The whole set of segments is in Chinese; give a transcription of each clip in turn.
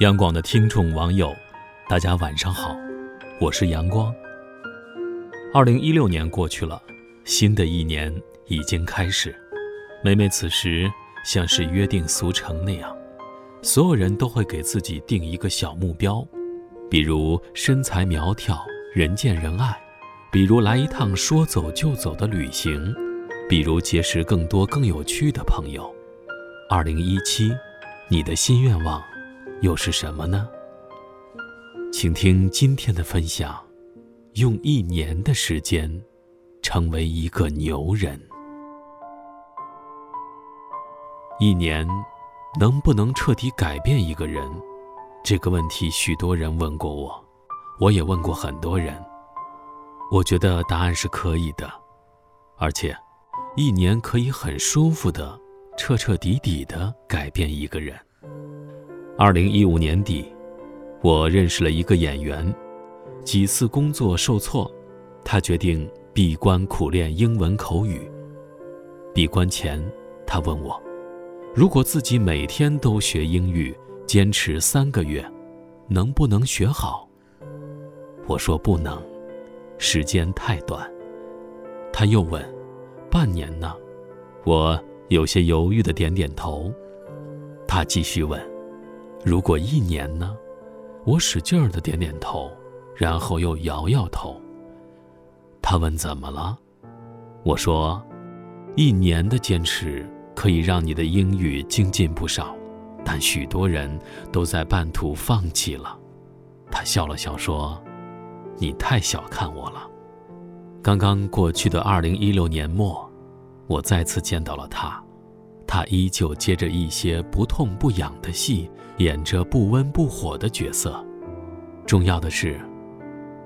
央广的听众网友，大家晚上好，我是阳光。二零一六年过去了，新的一年已经开始。每每此时，像是约定俗成那样，所有人都会给自己定一个小目标，比如身材苗条、人见人爱，比如来一趟说走就走的旅行，比如结识更多更有趣的朋友。二零一七，你的新愿望又是什么呢？请听今天的分享：用一年的时间，成为一个牛人。一年，能不能彻底改变一个人？这个问题，许多人问过我，我也问过很多人。我觉得答案是可以的，而且，一年可以很舒服的。彻彻底底的改变一个人。二零一五年底，我认识了一个演员，几次工作受挫，他决定闭关苦练英文口语。闭关前，他问我，如果自己每天都学英语，坚持三个月，能不能学好？我说不能，时间太短。他又问，半年呢？我。有些犹豫的点点头，他继续问：“如果一年呢？”我使劲儿的点点头，然后又摇摇头。他问：“怎么了？”我说：“一年的坚持可以让你的英语精进不少，但许多人都在半途放弃了。”他笑了笑说：“你太小看我了。”刚刚过去的二零一六年末。我再次见到了他，他依旧接着一些不痛不痒的戏，演着不温不火的角色。重要的是，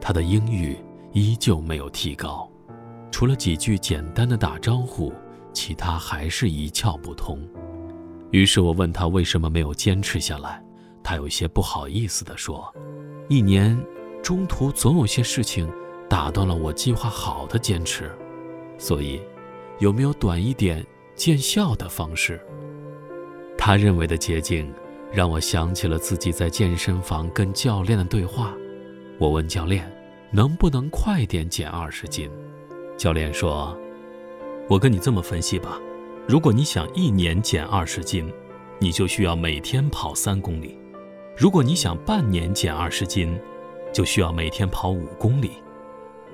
他的英语依旧没有提高，除了几句简单的打招呼，其他还是一窍不通。于是我问他为什么没有坚持下来，他有些不好意思地说：“一年中途总有些事情打断了我计划好的坚持，所以。”有没有短一点见效的方式？他认为的捷径，让我想起了自己在健身房跟教练的对话。我问教练，能不能快点减二十斤？教练说：“我跟你这么分析吧，如果你想一年减二十斤，你就需要每天跑三公里；如果你想半年减二十斤，就需要每天跑五公里；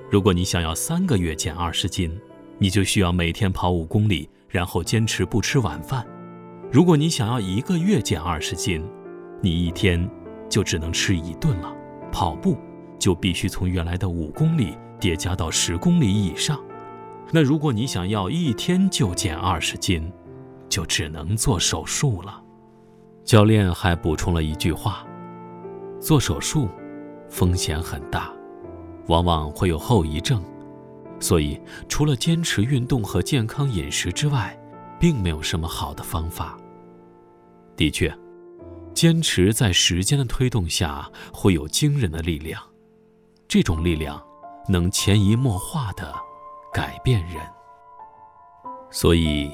如果你想要三个月减二十斤。”你就需要每天跑五公里，然后坚持不吃晚饭。如果你想要一个月减二十斤，你一天就只能吃一顿了。跑步就必须从原来的五公里叠加到十公里以上。那如果你想要一天就减二十斤，就只能做手术了。教练还补充了一句话：做手术风险很大，往往会有后遗症。所以，除了坚持运动和健康饮食之外，并没有什么好的方法。的确，坚持在时间的推动下会有惊人的力量，这种力量能潜移默化的改变人。所以，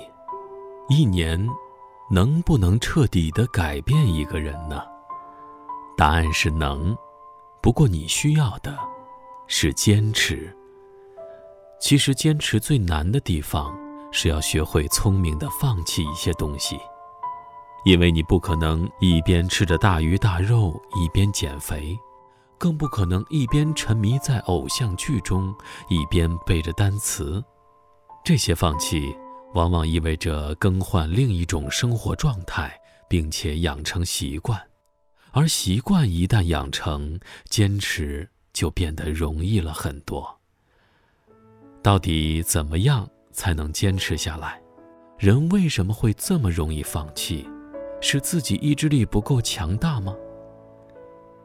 一年能不能彻底的改变一个人呢？答案是能，不过你需要的是坚持。其实，坚持最难的地方是要学会聪明的放弃一些东西，因为你不可能一边吃着大鱼大肉一边减肥，更不可能一边沉迷在偶像剧中一边背着单词。这些放弃往往意味着更换另一种生活状态，并且养成习惯，而习惯一旦养成，坚持就变得容易了很多。到底怎么样才能坚持下来？人为什么会这么容易放弃？是自己意志力不够强大吗？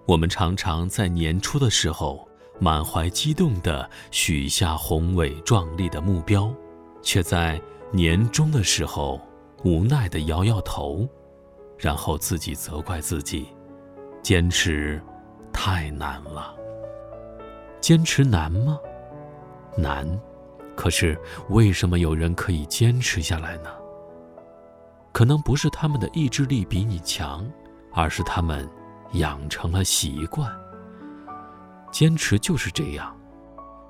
我们常常在年初的时候满怀激动地许下宏伟壮丽的目标，却在年终的时候无奈地摇摇头，然后自己责怪自己：坚持太难了。坚持难吗？难，可是为什么有人可以坚持下来呢？可能不是他们的意志力比你强，而是他们养成了习惯。坚持就是这样，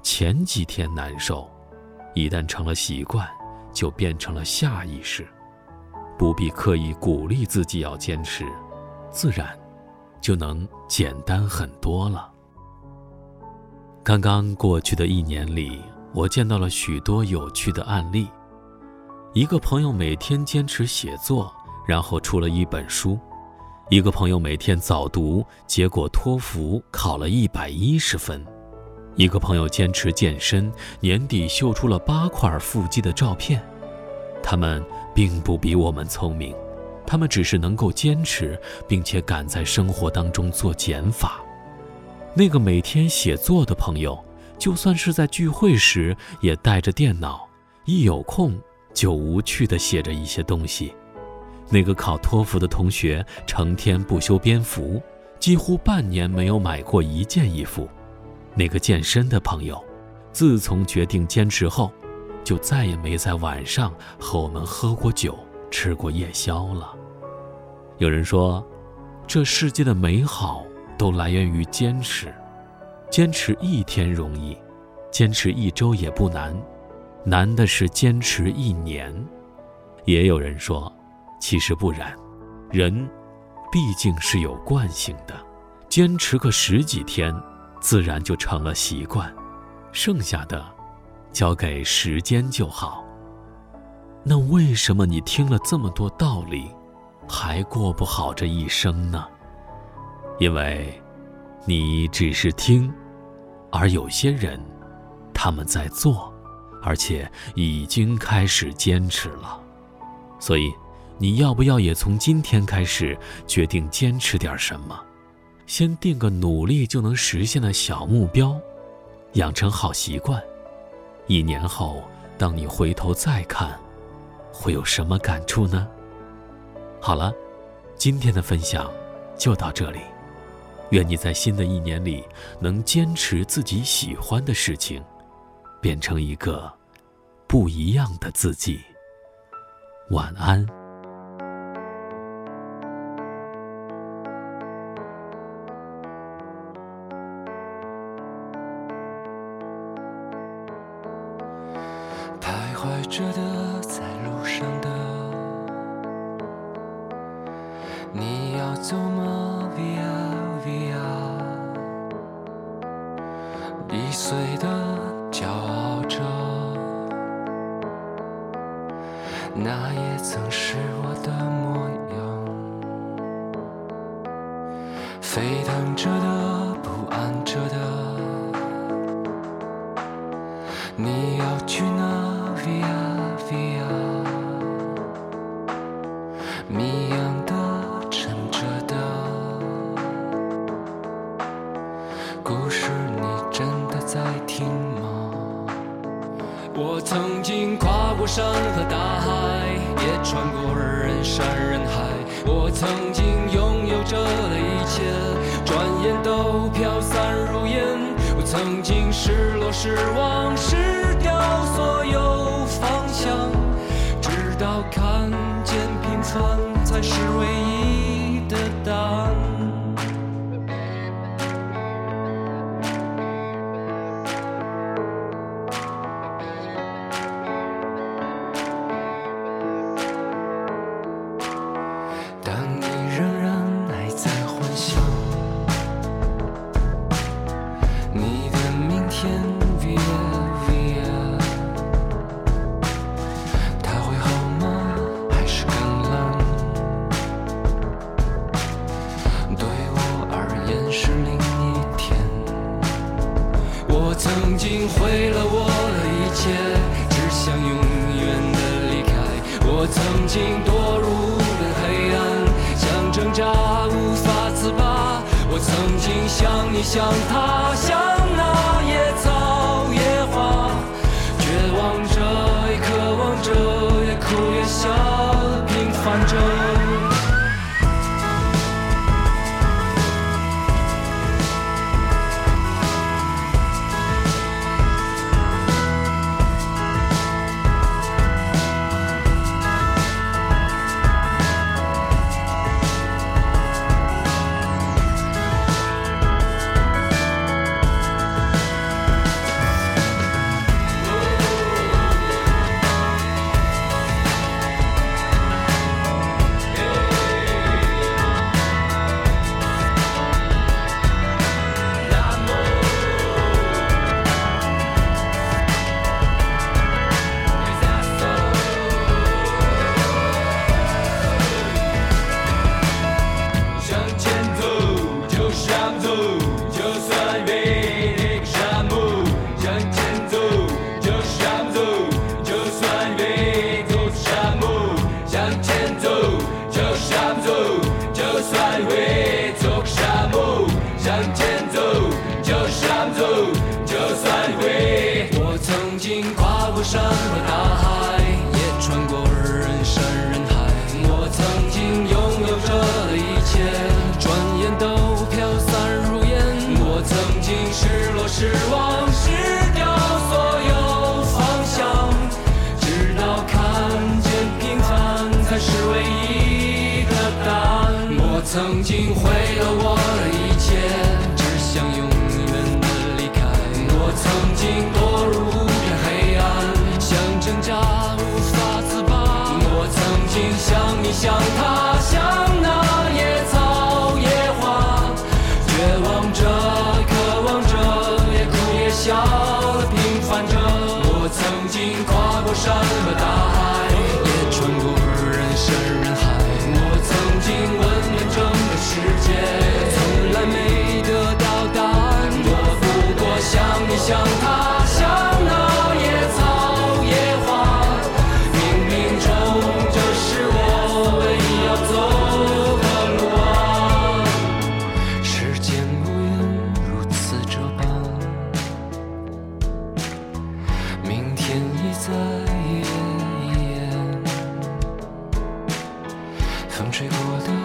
前几天难受，一旦成了习惯，就变成了下意识，不必刻意鼓励自己要坚持，自然就能简单很多了。刚刚过去的一年里，我见到了许多有趣的案例。一个朋友每天坚持写作，然后出了一本书；一个朋友每天早读，结果托福考了一百一十分；一个朋友坚持健身，年底秀出了八块腹肌的照片。他们并不比我们聪明，他们只是能够坚持，并且敢在生活当中做减法。那个每天写作的朋友，就算是在聚会时，也带着电脑，一有空就无趣地写着一些东西。那个考托福的同学，成天不修边幅，几乎半年没有买过一件衣服。那个健身的朋友，自从决定坚持后，就再也没在晚上和我们喝过酒、吃过夜宵了。有人说，这世界的美好。都来源于坚持，坚持一天容易，坚持一周也不难，难的是坚持一年。也有人说，其实不然，人毕竟是有惯性的，坚持个十几天，自然就成了习惯，剩下的交给时间就好。那为什么你听了这么多道理，还过不好这一生呢？因为，你只是听，而有些人，他们在做，而且已经开始坚持了。所以，你要不要也从今天开始决定坚持点什么？先定个努力就能实现的小目标，养成好习惯。一年后，当你回头再看，会有什么感触呢？好了，今天的分享就到这里。愿你在新的一年里能坚持自己喜欢的事情，变成一个不一样的自己。晚安。易碎的骄傲着，那也曾是我的模样。沸腾着的，曾经失落、失望、失掉所有方向，直到看见平凡才是唯一。想你想他想想他。在夜夜风吹过的